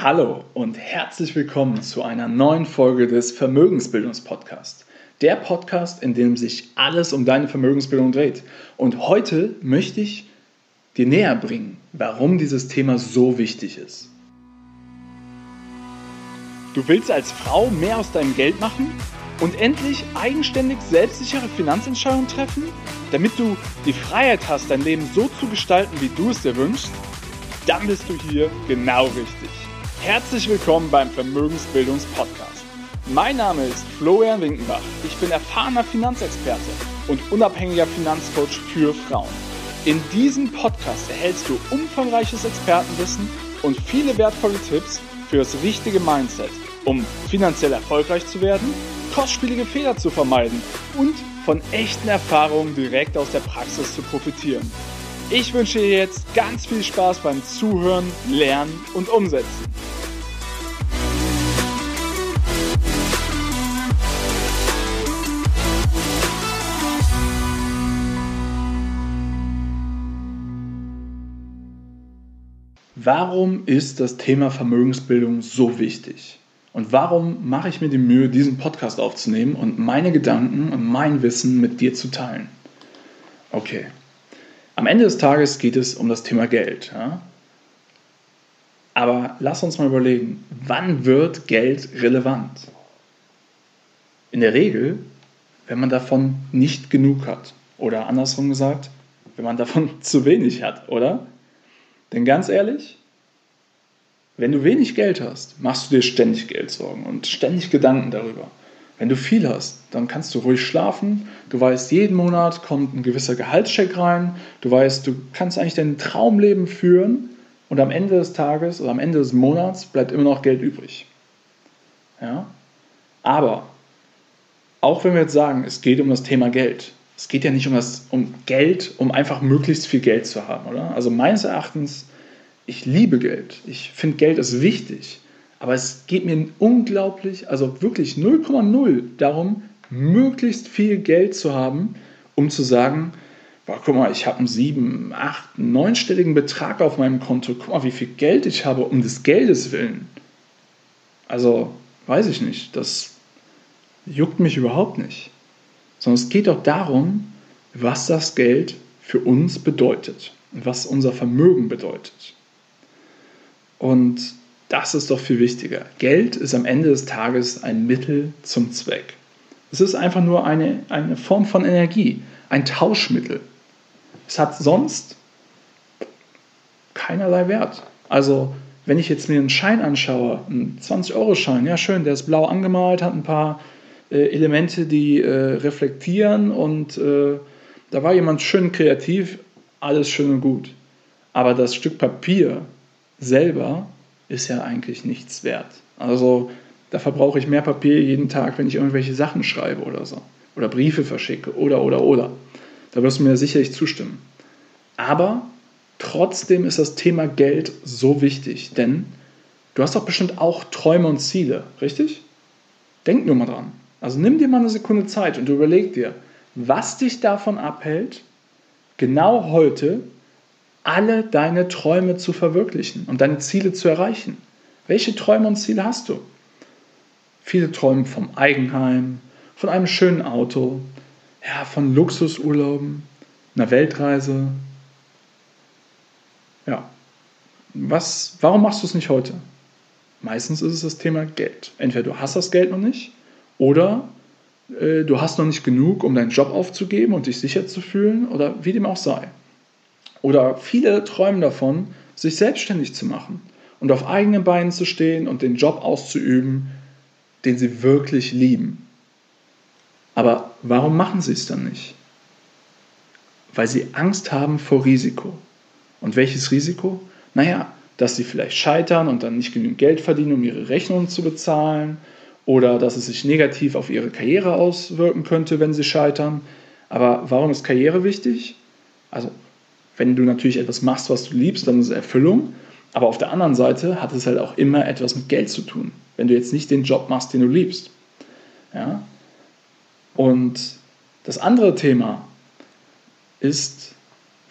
Hallo und herzlich willkommen zu einer neuen Folge des Vermögensbildungspodcasts. Der Podcast, in dem sich alles um deine Vermögensbildung dreht. Und heute möchte ich dir näher bringen, warum dieses Thema so wichtig ist. Du willst als Frau mehr aus deinem Geld machen und endlich eigenständig selbstsichere Finanzentscheidungen treffen, damit du die Freiheit hast, dein Leben so zu gestalten, wie du es dir wünschst? Dann bist du hier genau richtig. Herzlich willkommen beim Vermögensbildungspodcast. Mein Name ist Florian Winkenbach. Ich bin erfahrener Finanzexperte und unabhängiger Finanzcoach für Frauen. In diesem Podcast erhältst du umfangreiches Expertenwissen und viele wertvolle Tipps für das richtige Mindset, um finanziell erfolgreich zu werden, kostspielige Fehler zu vermeiden und von echten Erfahrungen direkt aus der Praxis zu profitieren. Ich wünsche dir jetzt ganz viel Spaß beim Zuhören, Lernen und Umsetzen. Warum ist das Thema Vermögensbildung so wichtig? Und warum mache ich mir die Mühe, diesen Podcast aufzunehmen und meine Gedanken und mein Wissen mit dir zu teilen? Okay. Am Ende des Tages geht es um das Thema Geld. Ja? Aber lass uns mal überlegen, wann wird Geld relevant? In der Regel, wenn man davon nicht genug hat. Oder andersrum gesagt, wenn man davon zu wenig hat, oder? Denn ganz ehrlich, wenn du wenig Geld hast, machst du dir ständig Geldsorgen und ständig Gedanken darüber. Wenn du viel hast, dann kannst du ruhig schlafen. Du weißt, jeden Monat kommt ein gewisser Gehaltscheck rein. Du weißt, du kannst eigentlich dein Traumleben führen und am Ende des Tages oder am Ende des Monats bleibt immer noch Geld übrig. Ja? Aber auch wenn wir jetzt sagen, es geht um das Thema Geld, es geht ja nicht um, das, um Geld, um einfach möglichst viel Geld zu haben, oder? Also meines Erachtens ich liebe Geld. Ich finde, Geld ist wichtig. Aber es geht mir unglaublich, also wirklich 0,0 darum, möglichst viel Geld zu haben, um zu sagen, boah, guck mal, ich habe einen sieben, acht, neunstelligen Betrag auf meinem Konto. Guck mal, wie viel Geld ich habe, um des Geldes willen. Also, weiß ich nicht. Das juckt mich überhaupt nicht. Sondern es geht doch darum, was das Geld für uns bedeutet. Was unser Vermögen bedeutet. Und das ist doch viel wichtiger. Geld ist am Ende des Tages ein Mittel zum Zweck. Es ist einfach nur eine, eine Form von Energie, ein Tauschmittel. Es hat sonst keinerlei Wert. Also, wenn ich jetzt mir einen Schein anschaue, einen 20-Euro-Schein, ja schön, der ist blau angemalt, hat ein paar Elemente, die äh, reflektieren und äh, da war jemand schön kreativ, alles schön und gut. Aber das Stück Papier, selber ist ja eigentlich nichts wert. Also da verbrauche ich mehr Papier jeden Tag, wenn ich irgendwelche Sachen schreibe oder so. Oder Briefe verschicke oder, oder, oder. Da wirst du mir sicherlich zustimmen. Aber trotzdem ist das Thema Geld so wichtig, denn du hast doch bestimmt auch Träume und Ziele, richtig? Denk nur mal dran. Also nimm dir mal eine Sekunde Zeit und überleg dir, was dich davon abhält, genau heute alle deine Träume zu verwirklichen und deine Ziele zu erreichen. Welche Träume und Ziele hast du? Viele träumen vom Eigenheim, von einem schönen Auto, ja, von Luxusurlauben, einer Weltreise. Ja, was, warum machst du es nicht heute? Meistens ist es das Thema Geld. Entweder du hast das Geld noch nicht oder äh, du hast noch nicht genug, um deinen Job aufzugeben und dich sicher zu fühlen oder wie dem auch sei. Oder viele träumen davon, sich selbstständig zu machen und auf eigenen Beinen zu stehen und den Job auszuüben, den sie wirklich lieben. Aber warum machen sie es dann nicht? Weil sie Angst haben vor Risiko. Und welches Risiko? Naja, dass sie vielleicht scheitern und dann nicht genügend Geld verdienen, um ihre Rechnungen zu bezahlen. Oder dass es sich negativ auf ihre Karriere auswirken könnte, wenn sie scheitern. Aber warum ist Karriere wichtig? Also wenn du natürlich etwas machst, was du liebst, dann ist es Erfüllung. Aber auf der anderen Seite hat es halt auch immer etwas mit Geld zu tun, wenn du jetzt nicht den Job machst, den du liebst. Ja? Und das andere Thema ist,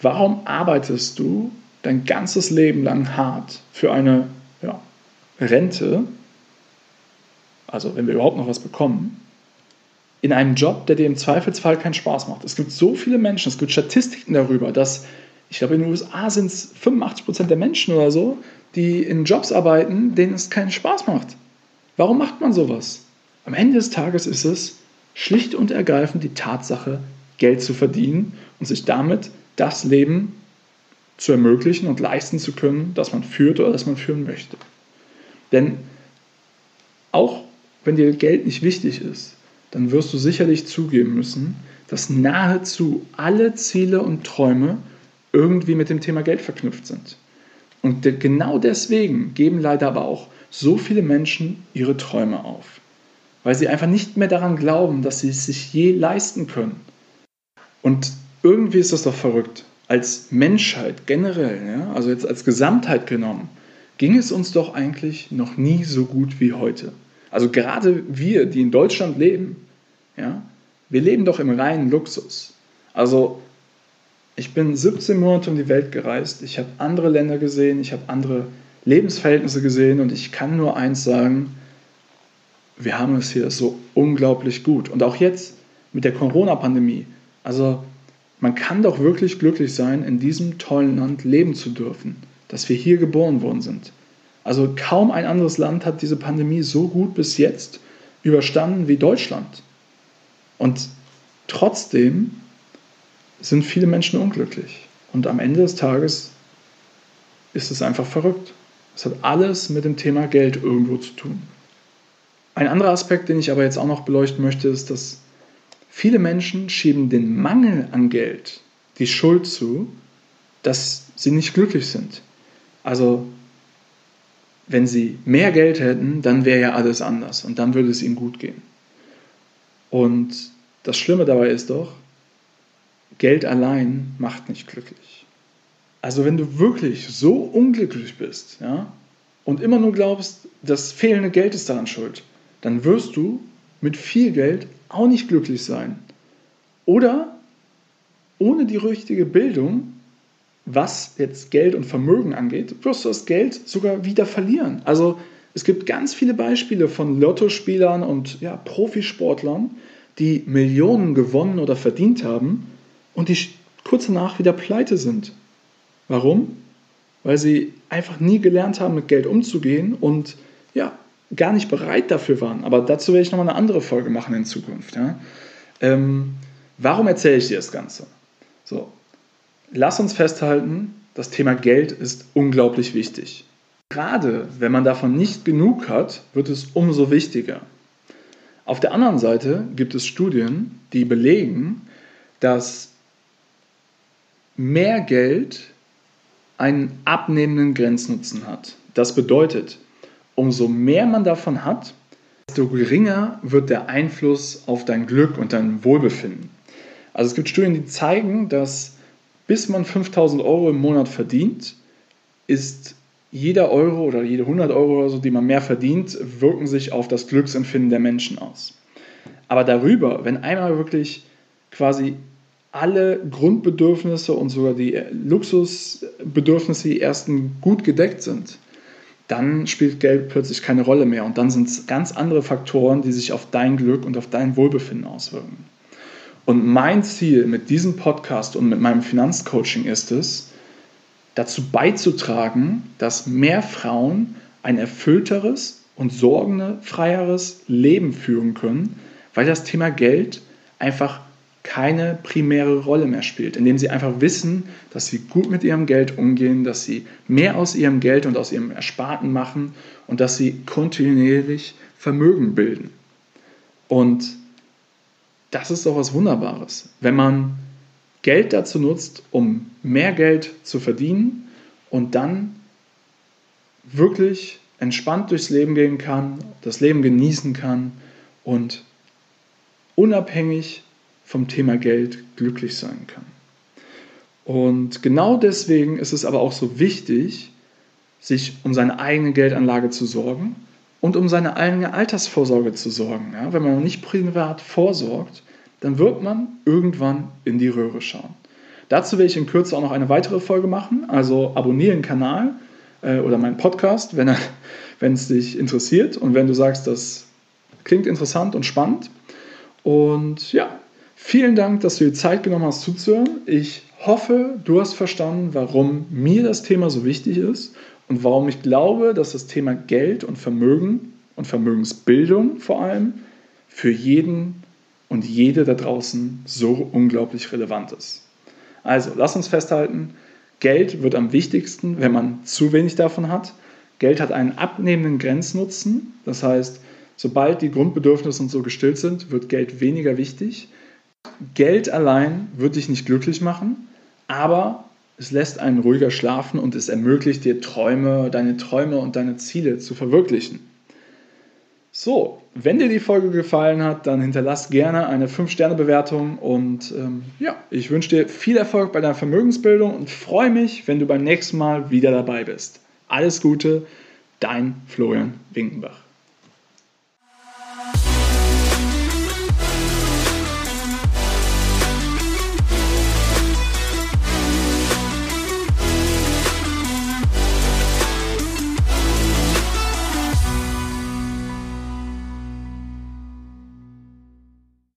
warum arbeitest du dein ganzes Leben lang hart für eine ja, Rente, also wenn wir überhaupt noch was bekommen, in einem Job, der dir im Zweifelsfall keinen Spaß macht. Es gibt so viele Menschen, es gibt Statistiken darüber, dass, ich glaube, in den USA sind es 85% der Menschen oder so, die in Jobs arbeiten, denen es keinen Spaß macht. Warum macht man sowas? Am Ende des Tages ist es schlicht und ergreifend die Tatsache, Geld zu verdienen und sich damit das Leben zu ermöglichen und leisten zu können, das man führt oder das man führen möchte. Denn auch wenn dir Geld nicht wichtig ist, dann wirst du sicherlich zugeben müssen, dass nahezu alle Ziele und Träume irgendwie mit dem Thema Geld verknüpft sind. Und genau deswegen geben leider aber auch so viele Menschen ihre Träume auf, weil sie einfach nicht mehr daran glauben, dass sie es sich je leisten können. Und irgendwie ist das doch verrückt. Als Menschheit generell, ja, also jetzt als Gesamtheit genommen, ging es uns doch eigentlich noch nie so gut wie heute. Also gerade wir, die in Deutschland leben, ja, wir leben doch im reinen Luxus. Also ich bin 17 Monate um die Welt gereist, ich habe andere Länder gesehen, ich habe andere Lebensverhältnisse gesehen und ich kann nur eins sagen, wir haben es hier so unglaublich gut. Und auch jetzt mit der Corona-Pandemie. Also man kann doch wirklich glücklich sein, in diesem tollen Land leben zu dürfen, dass wir hier geboren worden sind. Also kaum ein anderes Land hat diese Pandemie so gut bis jetzt überstanden wie Deutschland. Und trotzdem sind viele Menschen unglücklich. Und am Ende des Tages ist es einfach verrückt. Es hat alles mit dem Thema Geld irgendwo zu tun. Ein anderer Aspekt, den ich aber jetzt auch noch beleuchten möchte, ist, dass viele Menschen schieben den Mangel an Geld die Schuld zu, dass sie nicht glücklich sind. Also wenn sie mehr Geld hätten, dann wäre ja alles anders und dann würde es ihnen gut gehen. Und das Schlimme dabei ist doch, Geld allein macht nicht glücklich. Also wenn du wirklich so unglücklich bist ja, und immer nur glaubst, das fehlende Geld ist daran schuld, dann wirst du mit viel Geld auch nicht glücklich sein. Oder ohne die richtige Bildung, was jetzt Geld und Vermögen angeht, wirst du das Geld sogar wieder verlieren. Also es gibt ganz viele Beispiele von Lottospielern und ja, Profisportlern, die Millionen gewonnen oder verdient haben und die kurz danach wieder pleite sind. Warum? Weil sie einfach nie gelernt haben, mit Geld umzugehen und ja, gar nicht bereit dafür waren. Aber dazu werde ich nochmal eine andere Folge machen in Zukunft. Ja? Ähm, warum erzähle ich dir das Ganze? So, lass uns festhalten, das Thema Geld ist unglaublich wichtig. Gerade wenn man davon nicht genug hat, wird es umso wichtiger. Auf der anderen Seite gibt es Studien, die belegen, dass mehr Geld einen abnehmenden Grenznutzen hat. Das bedeutet, umso mehr man davon hat, desto geringer wird der Einfluss auf dein Glück und dein Wohlbefinden. Also es gibt Studien, die zeigen, dass bis man 5000 Euro im Monat verdient, ist jeder Euro oder jede 100 Euro oder so, die man mehr verdient, wirken sich auf das Glücksempfinden der Menschen aus. Aber darüber, wenn einmal wirklich quasi alle Grundbedürfnisse und sogar die Luxusbedürfnisse, die ersten gut gedeckt sind, dann spielt Geld plötzlich keine Rolle mehr. Und dann sind es ganz andere Faktoren, die sich auf dein Glück und auf dein Wohlbefinden auswirken. Und mein Ziel mit diesem Podcast und mit meinem Finanzcoaching ist es, dazu beizutragen, dass mehr Frauen ein erfüllteres und sorgenfreieres Leben führen können, weil das Thema Geld einfach keine primäre Rolle mehr spielt, indem sie einfach wissen, dass sie gut mit ihrem Geld umgehen, dass sie mehr aus ihrem Geld und aus ihrem Ersparten machen und dass sie kontinuierlich Vermögen bilden. Und das ist doch was Wunderbares, wenn man Geld dazu nutzt, um mehr Geld zu verdienen und dann wirklich entspannt durchs Leben gehen kann, das Leben genießen kann und unabhängig vom Thema Geld glücklich sein kann. Und genau deswegen ist es aber auch so wichtig, sich um seine eigene Geldanlage zu sorgen und um seine eigene Altersvorsorge zu sorgen. Ja, wenn man nicht privat vorsorgt, dann wird man irgendwann in die Röhre schauen. Dazu werde ich in Kürze auch noch eine weitere Folge machen, also abonniere den Kanal äh, oder meinen Podcast, wenn wenn es dich interessiert und wenn du sagst, das klingt interessant und spannend. Und ja, vielen Dank, dass du dir Zeit genommen hast zuzuhören. Ich hoffe, du hast verstanden, warum mir das Thema so wichtig ist und warum ich glaube, dass das Thema Geld und Vermögen und Vermögensbildung vor allem für jeden und jede da draußen so unglaublich relevant ist. Also, lass uns festhalten, Geld wird am wichtigsten, wenn man zu wenig davon hat. Geld hat einen abnehmenden Grenznutzen. Das heißt, sobald die Grundbedürfnisse und so gestillt sind, wird Geld weniger wichtig. Geld allein wird dich nicht glücklich machen, aber es lässt einen ruhiger schlafen und es ermöglicht dir Träume, deine Träume und deine Ziele zu verwirklichen. So, wenn dir die Folge gefallen hat, dann hinterlass gerne eine 5-Sterne-Bewertung und ähm, ja, ich wünsche dir viel Erfolg bei deiner Vermögensbildung und freue mich, wenn du beim nächsten Mal wieder dabei bist. Alles Gute, dein Florian Winkenbach.